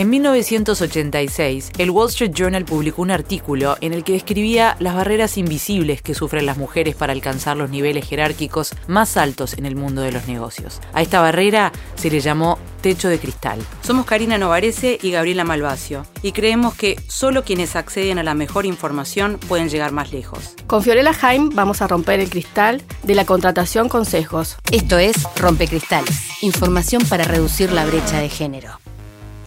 En 1986, el Wall Street Journal publicó un artículo en el que describía las barreras invisibles que sufren las mujeres para alcanzar los niveles jerárquicos más altos en el mundo de los negocios. A esta barrera se le llamó techo de cristal. Somos Karina Novarese y Gabriela Malvacio, y creemos que solo quienes acceden a la mejor información pueden llegar más lejos. Con Fiorella Jaime vamos a romper el cristal de la contratación con sesgos. Esto es Rompecristales, información para reducir la brecha de género.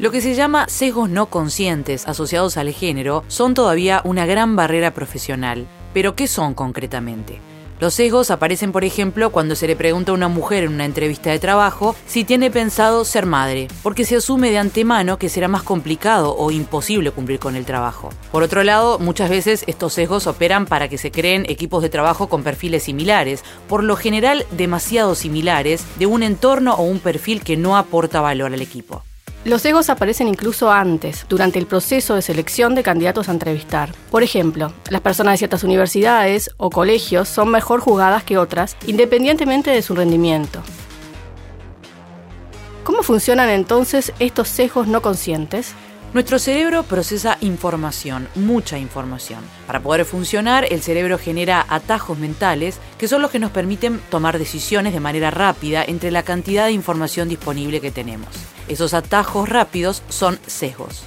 Lo que se llama sesgos no conscientes asociados al género son todavía una gran barrera profesional. Pero ¿qué son concretamente? Los sesgos aparecen, por ejemplo, cuando se le pregunta a una mujer en una entrevista de trabajo si tiene pensado ser madre, porque se asume de antemano que será más complicado o imposible cumplir con el trabajo. Por otro lado, muchas veces estos sesgos operan para que se creen equipos de trabajo con perfiles similares, por lo general demasiado similares, de un entorno o un perfil que no aporta valor al equipo. Los sesgos aparecen incluso antes, durante el proceso de selección de candidatos a entrevistar. Por ejemplo, las personas de ciertas universidades o colegios son mejor juzgadas que otras, independientemente de su rendimiento. ¿Cómo funcionan entonces estos sesgos no conscientes? Nuestro cerebro procesa información, mucha información. Para poder funcionar, el cerebro genera atajos mentales que son los que nos permiten tomar decisiones de manera rápida entre la cantidad de información disponible que tenemos. Esos atajos rápidos son sesgos.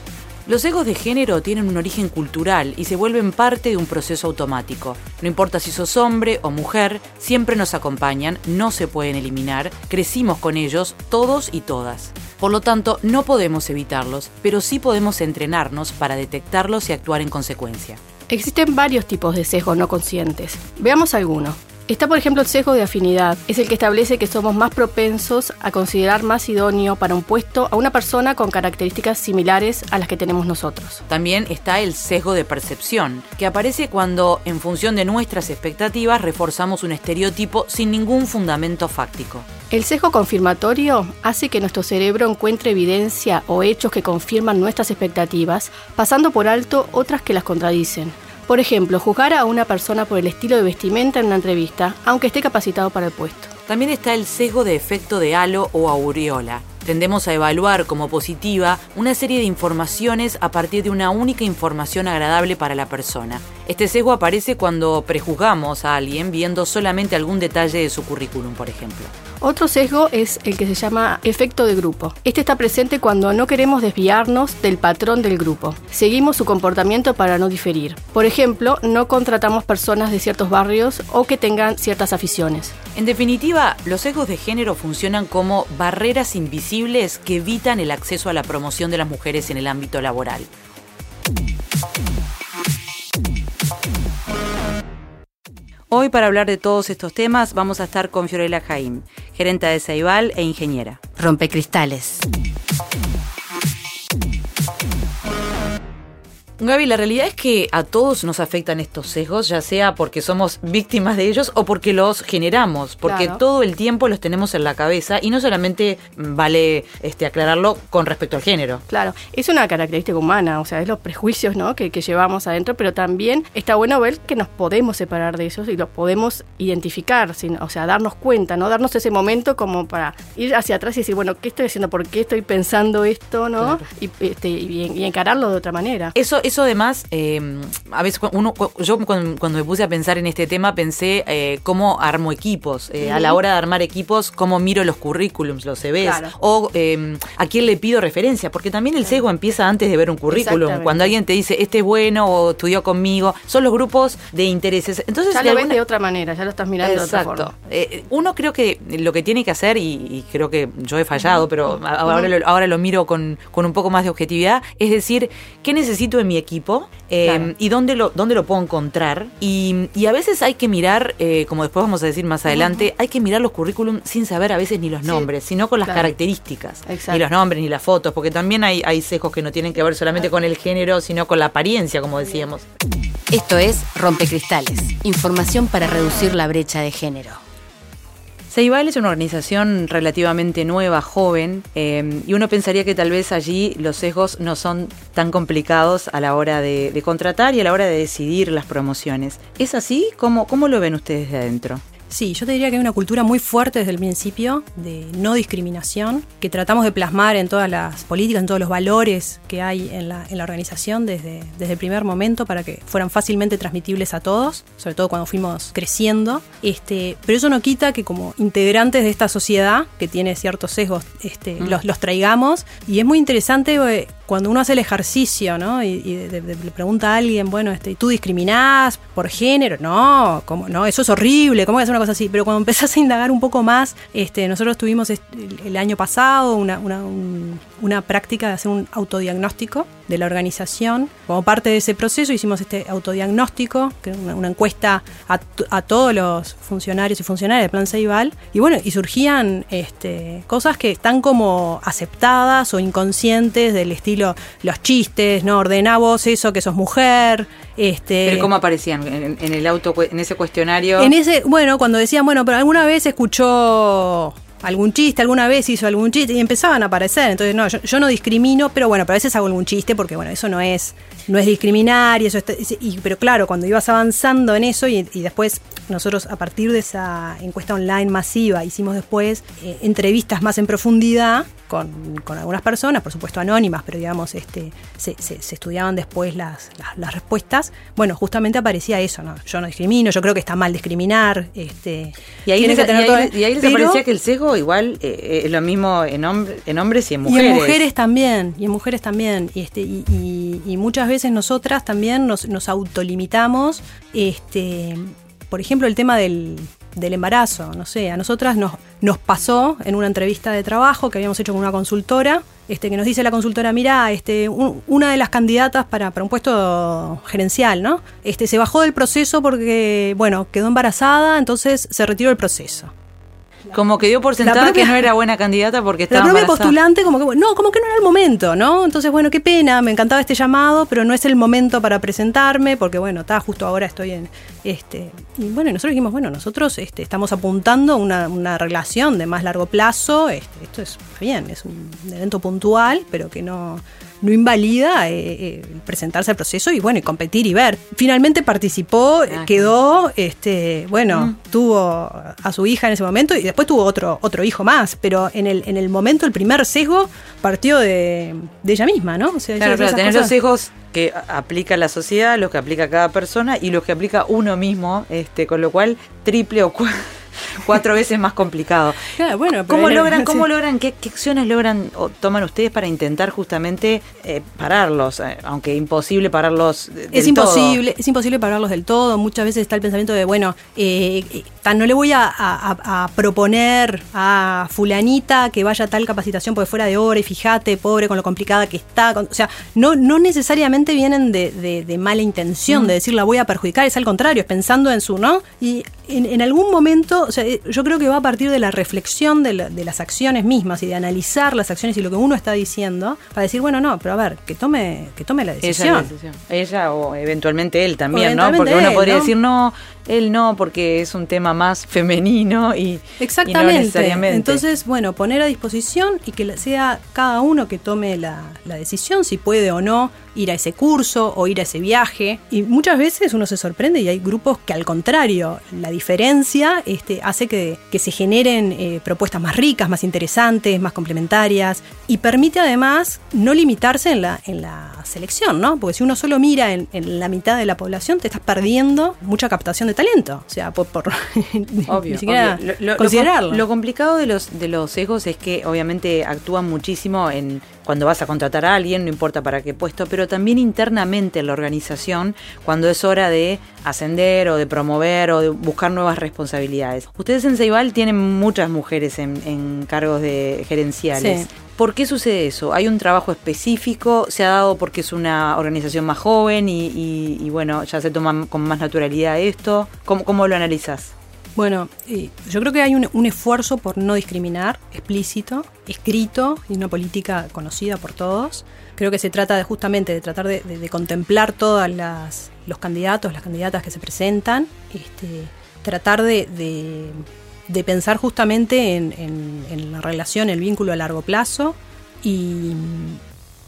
Los sesgos de género tienen un origen cultural y se vuelven parte de un proceso automático. No importa si sos hombre o mujer, siempre nos acompañan, no se pueden eliminar, crecimos con ellos todos y todas. Por lo tanto, no podemos evitarlos, pero sí podemos entrenarnos para detectarlos y actuar en consecuencia. Existen varios tipos de sesgos no conscientes. Veamos algunos. Está, por ejemplo, el sesgo de afinidad. Es el que establece que somos más propensos a considerar más idóneo para un puesto a una persona con características similares a las que tenemos nosotros. También está el sesgo de percepción, que aparece cuando, en función de nuestras expectativas, reforzamos un estereotipo sin ningún fundamento fáctico. El sesgo confirmatorio hace que nuestro cerebro encuentre evidencia o hechos que confirman nuestras expectativas, pasando por alto otras que las contradicen. Por ejemplo, juzgar a una persona por el estilo de vestimenta en una entrevista, aunque esté capacitado para el puesto. También está el sesgo de efecto de halo o aureola. Tendemos a evaluar como positiva una serie de informaciones a partir de una única información agradable para la persona. Este sesgo aparece cuando prejuzgamos a alguien viendo solamente algún detalle de su currículum, por ejemplo. Otro sesgo es el que se llama efecto de grupo. Este está presente cuando no queremos desviarnos del patrón del grupo. Seguimos su comportamiento para no diferir. Por ejemplo, no contratamos personas de ciertos barrios o que tengan ciertas aficiones. En definitiva, los sesgos de género funcionan como barreras invisibles que evitan el acceso a la promoción de las mujeres en el ámbito laboral. Hoy para hablar de todos estos temas vamos a estar con Fiorella Jaim, gerente de Ceibal e ingeniera. Rompecristales. Gaby, la realidad es que a todos nos afectan estos sesgos, ya sea porque somos víctimas de ellos o porque los generamos, porque todo el tiempo los tenemos en la cabeza y no solamente vale este, aclararlo con respecto al género. Claro, es una característica humana, o sea, es los prejuicios ¿no? que, que llevamos adentro, pero también está bueno ver que nos podemos separar de ellos y los podemos identificar, sin, o sea, darnos cuenta, ¿no? Darnos ese momento como para ir hacia atrás y decir, bueno, ¿qué estoy haciendo? ¿Por qué estoy pensando esto? ¿no? Y, este, y encararlo de otra manera. Eso eso además, eh, a veces uno, yo cuando, me puse a pensar en este tema pensé eh, cómo armo equipos. Eh, a la hora de armar equipos, cómo miro los currículums, los CVs. O a quién le pido referencia. Porque también el sesgo empieza antes de ver un currículum. Cuando alguien te dice, este es bueno o estudió conmigo. Son los grupos de intereses. Entonces, ya lo ves de otra manera, ya lo estás mirando de otra forma. uno creo que lo que tiene que hacer, y, creo que yo he fallado, pero ahora, lo, ahora lo miro con, con un poco más de objetividad, es decir, ¿qué necesito en mi equipo em, y dónde lo, dónde lo puedo encontrar. Y, a veces hay que mirar, eh, como después vamos a decir más adelante, hay que mirar los currículum sin saber a veces ni los nombres, sino con las características. Ni los nombres, ni las fotos, porque también hay, hay sesgos que no tienen que ver solamente con el género, sino con la apariencia, como decíamos. Esto es Rompecristales, información para reducir la brecha de género. Ceibal es una organización relativamente nueva, joven, eh, y uno pensaría que tal vez allí los sesgos no son tan complicados a la hora de, contratar y a la hora de decidir las promociones. ¿Es así? ¿Cómo, cómo lo ven ustedes de adentro? Sí, yo te diría que hay una cultura muy fuerte desde el principio de no discriminación, que tratamos de plasmar en todas las políticas, en todos los valores que hay en la, en la organización desde, desde el primer momento para que fueran fácilmente transmitibles a todos, sobre todo cuando fuimos creciendo. Este, pero eso no quita que como integrantes de esta sociedad, que tiene ciertos sesgos, este, mm. los, los traigamos. Y es muy interesante eh, cuando uno hace el ejercicio, ¿no? Y, le pregunta a alguien, bueno, este, ¿tú discriminás por género? No, ¿cómo? no, eso es horrible, ¿cómo es una cosa así? Pero cuando empezás a indagar un poco más, este, nosotros tuvimos el año pasado una, una, práctica de hacer un autodiagnóstico de la organización. Como parte de ese proceso hicimos este autodiagnóstico, una, encuesta a, todos los funcionarios y funcionarias del Plan Ceibal, y bueno, y surgían este, cosas que están como aceptadas o inconscientes del estilo los chistes, ¿no? Ordena vos eso que sos mujer. Este, ¿Pero cómo aparecían en, en el auto, en ese cuestionario? En ese, bueno, cuando decían, bueno, pero alguna vez escuchó algún chiste, alguna vez hizo algún chiste y empezaban a aparecer. Entonces, no, yo, no discrimino, pero bueno, pero a veces hago algún chiste porque, bueno, eso no es, no es discriminar y eso y, pero claro, cuando ibas avanzando en eso y, después nosotros a partir de esa encuesta online masiva hicimos después eh, entrevistas más en profundidad con, algunas personas, por supuesto anónimas, pero digamos, este, se, estudiaban después las, las, respuestas. Bueno, justamente aparecía eso, ¿no? Yo no discrimino, yo creo que está mal discriminar. Este, y ahí, les, y ahí, aparecía que el sesgo igual eh, es lo mismo en, en hombres y en mujeres. Y en mujeres también, y en mujeres también. Y, este, y, y muchas veces nosotras también nos, nos autolimitamos. Este, por ejemplo, el tema del, del embarazo. No sé, a nosotras nos, nos pasó en una entrevista de trabajo que habíamos hecho con una consultora, este, que nos dice la consultora, mira, este, una de las candidatas para, para, un puesto gerencial, ¿no? Este, se bajó del proceso porque, bueno, quedó embarazada, entonces se retiró del proceso. Como que dio por sentada que no era buena candidata porque estaba La propia postulante como que, no, como que no era el momento, ¿no? Entonces, bueno, qué pena, me encantaba este llamado, pero no es el momento para presentarme porque, bueno, está justo ahora estoy en... este Y bueno, nosotros dijimos, bueno, nosotros este, estamos apuntando una, una relación de más largo plazo, este, esto es bien, es un evento puntual, pero que no no invalida eh, eh, presentarse al proceso y bueno, y competir y ver. Finalmente participó, ah, quedó, este, bueno, mm. tuvo a su hija en ese momento y después tuvo otro, otro hijo más, pero en el, en el momento el primer sesgo partió de, ella misma, ¿no? O sea, claro, tener los sesgos que aplica la sociedad, los que aplica cada persona y los que aplica uno mismo, este, con lo cual triple o cuatro cuatro veces más complicado. bueno, ¿Cómo logran, cómo logran, qué, acciones logran o toman ustedes para intentar justamente eh, pararlos, eh, aunque imposible pararlos del es imposible, Es imposible pararlos del todo. Muchas veces está el pensamiento de, bueno, eh, no le voy a, proponer a fulanita que vaya a tal capacitación porque fuera de hora y fíjate, pobre, con lo complicada que está. o sea, no, no necesariamente vienen de, mala intención, mm. de decir la voy a perjudicar, es al contrario, es pensando en su, ¿no? Y en, algún momento, o sea, eh, yo creo que va a partir de la reflexión de, las acciones mismas y de analizar las acciones y lo que uno está diciendo para decir, bueno, no, pero a ver, que tome, que tome la decisión. Ella, o eventualmente él también, ¿no? Porque uno podría decir, no, él no, porque es un tema más femenino y, Exactamente. Entonces, bueno, poner a disposición y que sea cada uno que tome la, la decisión si puede o no ir a ese curso o ir a ese viaje. Y muchas veces uno se sorprende y hay grupos que al contrario, la diferencia este, hace que, que se generen eh, propuestas más ricas, más interesantes, más complementarias y permite además no limitarse en la, en la selección, ¿no? Porque si uno solo mira en, en la mitad de la población, te estás perdiendo mucha captación de talento. O sea, por, por ni siquiera Lo, considerarlo. Lo, complicado de los, de los egos es que obviamente actúan muchísimo en cuando vas a contratar a alguien, no importa para qué puesto, pero también internamente en la organización, cuando es hora de ascender o de promover o de buscar nuevas responsabilidades. Ustedes en Ceibal tienen muchas mujeres en, cargos de gerenciales. ¿Por qué sucede eso? ¿Hay un trabajo específico? ¿Se ha dado porque es una organización más joven y, bueno, ya se toma con más naturalidad esto? ¿Cómo, lo analizas? Bueno, yo creo que hay un, esfuerzo por no discriminar, explícito, escrito, y una política conocida por todos. Creo que se trata justamente de tratar de, contemplar todos los candidatos, las candidatas que se presentan, este, tratar de, pensar justamente en, en, la relación, el vínculo a largo plazo y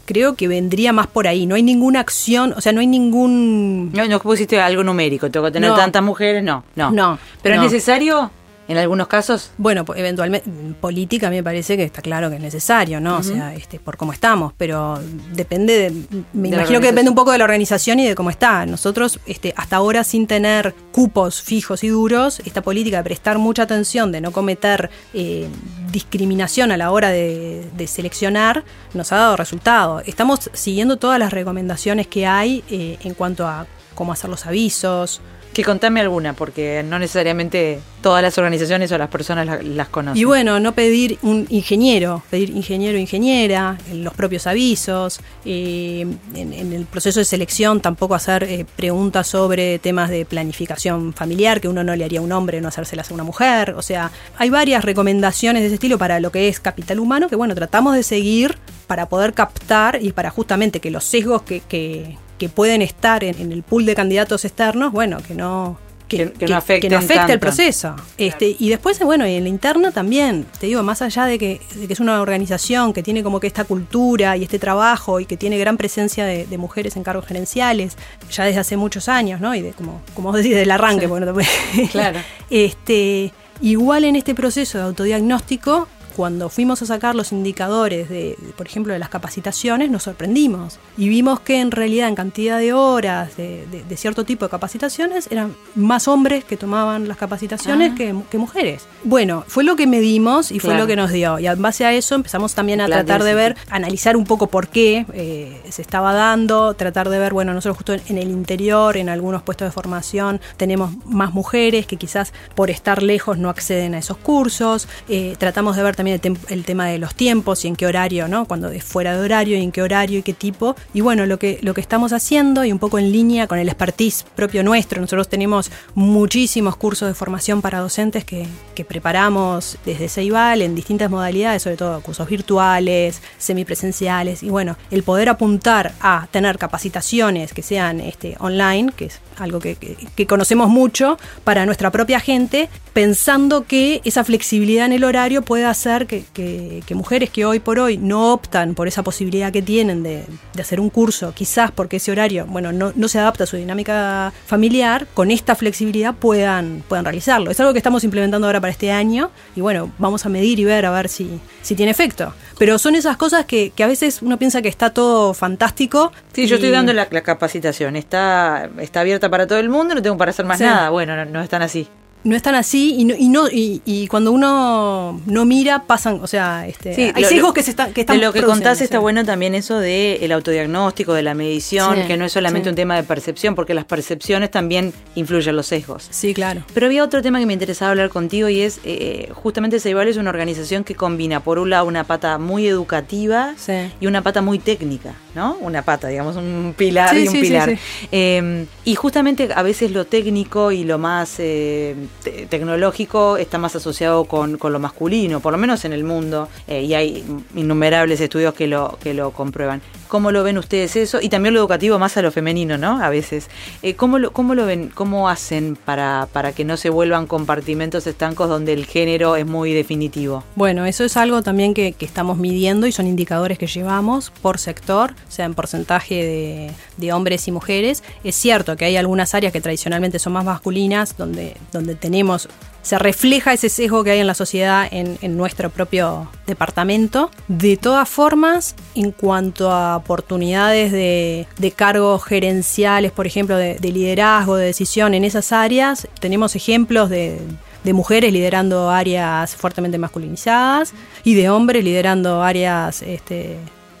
creo que vendría más por ahí. No hay ninguna acción, o sea, no hay ningún... No, no pusiste algo numérico, tengo que tener tantas mujeres, no, no. No. Pero es necesario en algunos casos. Bueno, eventualmente, política me parece que está claro que es necesario, ¿no? O sea, este, por cómo estamos, pero depende de. Me imagino que depende un poco de la organización y de cómo está. Nosotros, este, hasta ahora, sin tener cupos fijos y duros, esta política de prestar mucha atención, de no cometer eh, discriminación a la hora de, seleccionar, nos ha dado resultado. Estamos siguiendo todas las recomendaciones que hay eh, en cuanto a cómo hacer los avisos, que contame alguna, porque no necesariamente todas las organizaciones o las personas las conocen. Y bueno, no pedir un ingeniero, pedir ingeniero ingeniera, en los propios avisos, eh, en, el proceso de selección tampoco hacer eh, preguntas sobre temas de planificación familiar, que uno no le haría a un hombre, no hacérselas a una mujer. O sea, hay varias recomendaciones de ese estilo para lo que es capital humano que, bueno, tratamos de seguir para poder captar y para justamente que los sesgos que que pueden estar en, el pool de candidatos externos, bueno, que no, que, no afecte, el proceso. Este, y después, bueno, y en la interna también, te digo, más allá de que, es una organización que tiene como que esta cultura y este trabajo y que tiene gran presencia de, mujeres en cargos gerenciales, ya desde hace muchos años, ¿no? Y de, como, como vos decís, del arranque, bueno, Claro. este, igual en este proceso de autodiagnóstico cuando fuimos a sacar los indicadores de, por ejemplo, de las capacitaciones, nos sorprendimos y vimos que en realidad en cantidad de horas de, cierto tipo de capacitaciones eran más hombres que tomaban las capacitaciones ah. que, mujeres. Bueno, fue lo que medimos y fue lo que nos dio. Y en base a eso empezamos también a tratar de ver, analizar un poco por qué eh, se estaba dando, tratar de ver, bueno, nosotros justo en, el interior, en algunos puestos de formación, tenemos más mujeres que quizás por estar lejos no acceden a esos cursos. Eh, tratamos de ver también el, tema de los tiempos y en qué horario, ¿no? Cuando es fuera de horario y en qué horario y qué tipo. Y bueno, lo que, lo que estamos haciendo y un poco en línea con el expertise propio nuestro, nosotros tenemos muchísimos cursos de formación para docentes que, que preparamos desde Ceibal en distintas modalidades, sobre todo cursos virtuales, semipresenciales. Y bueno, el poder apuntar a tener capacitaciones que sean este, online, que es algo que, que, conocemos mucho para nuestra propia gente, pensando que esa flexibilidad en el horario puede que, que, mujeres que hoy por hoy no optan por esa posibilidad que tienen de, de hacer un curso, quizás porque ese horario bueno, no, no, se adapta a su dinámica familiar, con esta flexibilidad puedan, puedan realizarlo. Es algo que estamos implementando ahora para este año y bueno, vamos a medir y ver a ver si, si tiene efecto. Pero son esas cosas que, que a veces uno piensa que está todo fantástico. Sí, yo estoy dando la, capacitación, está, está abierta para todo el mundo, no tengo para hacer más nada. Bueno, no, no están así no están así y no, y, no y, cuando uno no mira pasan o sea este, hay sesgos que se están que están de lo que contás está bueno también eso de el autodiagnóstico de la medición que no es solamente un tema de percepción porque las percepciones también influyen los sesgos. Sí claro. Pero había otro tema que me interesaba hablar contigo y es eh, justamente Ceibal es una organización que combina por un lado una pata muy educativa y una pata muy técnica no una pata digamos un pilar y un pilar. eh, y justamente a veces lo técnico y lo más eh, tecnológico está más asociado con, lo masculino, por lo menos en el mundo, eh, y hay innumerables estudios que lo, que lo comprueban. ¿Cómo lo ven ustedes eso? Y también lo educativo más a lo femenino, ¿no? A veces. Eh, ¿cómo, lo, ¿Cómo lo ven? ¿Cómo hacen para, para que no se vuelvan compartimentos estancos donde el género es muy definitivo? Bueno, eso es algo también que, estamos midiendo y son indicadores que llevamos por sector, o sea, en porcentaje de, de hombres y mujeres. Es cierto que hay algunas áreas que tradicionalmente son más masculinas, donde, donde tenemos se refleja ese sesgo que hay en la sociedad en, nuestro propio departamento. De todas formas, en cuanto a oportunidades de, cargos gerenciales, por ejemplo, de, liderazgo, de decisión en esas áreas, tenemos ejemplos de, mujeres liderando áreas fuertemente masculinizadas y de hombres liderando áreas este,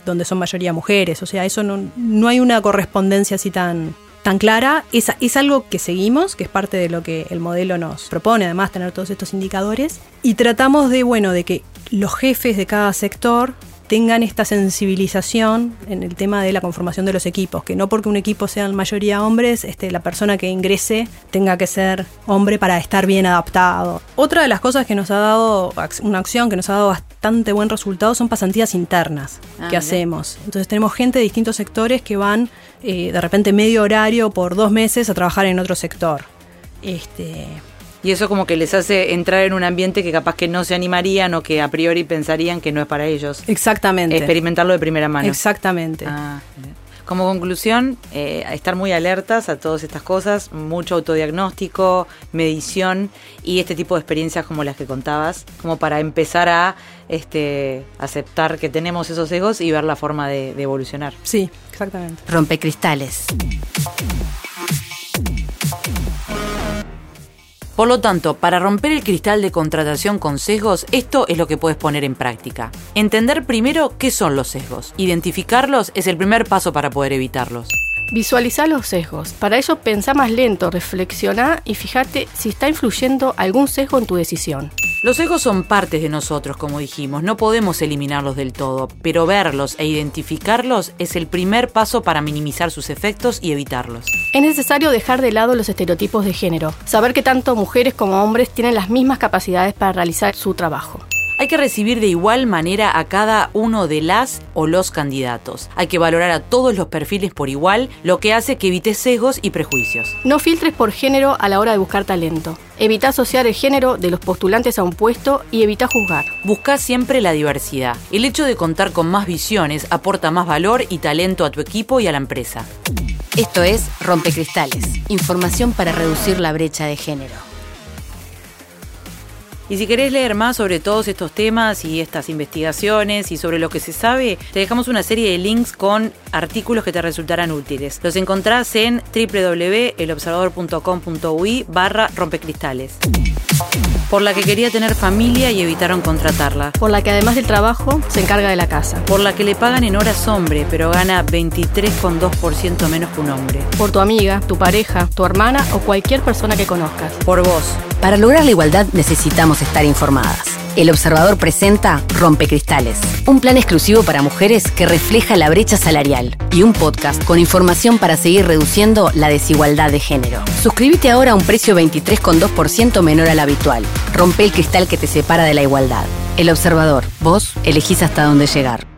donde son mayoría mujeres. O sea, eso no, no hay una correspondencia así tan, tan clara, es, es algo que seguimos, que es parte de lo que el modelo nos propone, además tener todos estos indicadores, y tratamos de, bueno, de que los jefes de cada sector tengan esta sensibilización en el tema de la conformación de los equipos, que no porque un equipo sea en mayoría hombres, este, la persona que ingrese tenga que ser hombre para estar bien adaptado. Otra de las cosas que nos ha dado, una acción que nos ha dado bastante buen resultado son pasantías internas ah, que hacemos. Entonces tenemos gente de distintos sectores que van eh, de repente medio horario por dos meses a trabajar en otro sector. Este, Y eso como que les hace entrar en un ambiente que capaz que no se animarían o que a priori pensarían que no es para ellos. Exactamente. Experimentarlo de primera mano. Exactamente. Ah, como conclusión, eh, estar muy alertas a todas estas cosas, mucho autodiagnóstico, medición y este tipo de experiencias como las que contabas, como para empezar a este, aceptar que tenemos esos egos y ver la forma de, de evolucionar. Sí, exactamente. Rompecristales. Por lo tanto, para romper el cristal de contratación con sesgos, esto es lo que puedes poner en práctica. Entender primero qué son los sesgos. Identificarlos es el primer paso para poder evitarlos. Visualiza los sesgos. Para ello, pensá más lento, reflexiona y fíjate si está influyendo algún sesgo en tu decisión. Los sesgos son partes de nosotros, como dijimos, no podemos eliminarlos del todo, pero verlos e identificarlos es el primer paso para minimizar sus efectos y evitarlos. Es necesario dejar de lado los estereotipos de género, saber que tanto mujeres como hombres tienen las mismas capacidades para realizar su trabajo. Hay que recibir de igual manera a cada uno de las o los candidatos. Hay que valorar a todos los perfiles por igual, lo que hace que evites sesgos y prejuicios. No filtres por género a la hora de buscar talento. Evita asociar el género de los postulantes a un puesto y evita juzgar. Busca siempre la diversidad. El hecho de contar con más visiones aporta más valor y talento a tu equipo y a la empresa. Esto es Rompecristales, información para reducir la brecha de género. Y si querés leer más sobre todos estos temas y estas investigaciones y sobre lo que se sabe, te dejamos una serie de links con artículos que te resultarán útiles. Los encontrás en www.elobservador.com.ui barra rompecristales por la que quería tener familia y evitaron contratarla. Por la que además del trabajo se encarga de la casa. Por la que le pagan en horas hombre, pero gana 23,2% menos que un hombre. Por tu amiga, tu pareja, tu hermana o cualquier persona que conozcas. Por vos. Para lograr la igualdad necesitamos estar informadas. El Observador presenta Rompecristales, un plan exclusivo para mujeres que refleja la brecha salarial y un podcast con información para seguir reduciendo la desigualdad de género. Suscríbete ahora a un precio 23,2% menor al habitual. Rompe el cristal que te separa de la igualdad. El Observador, vos elegís hasta dónde llegar.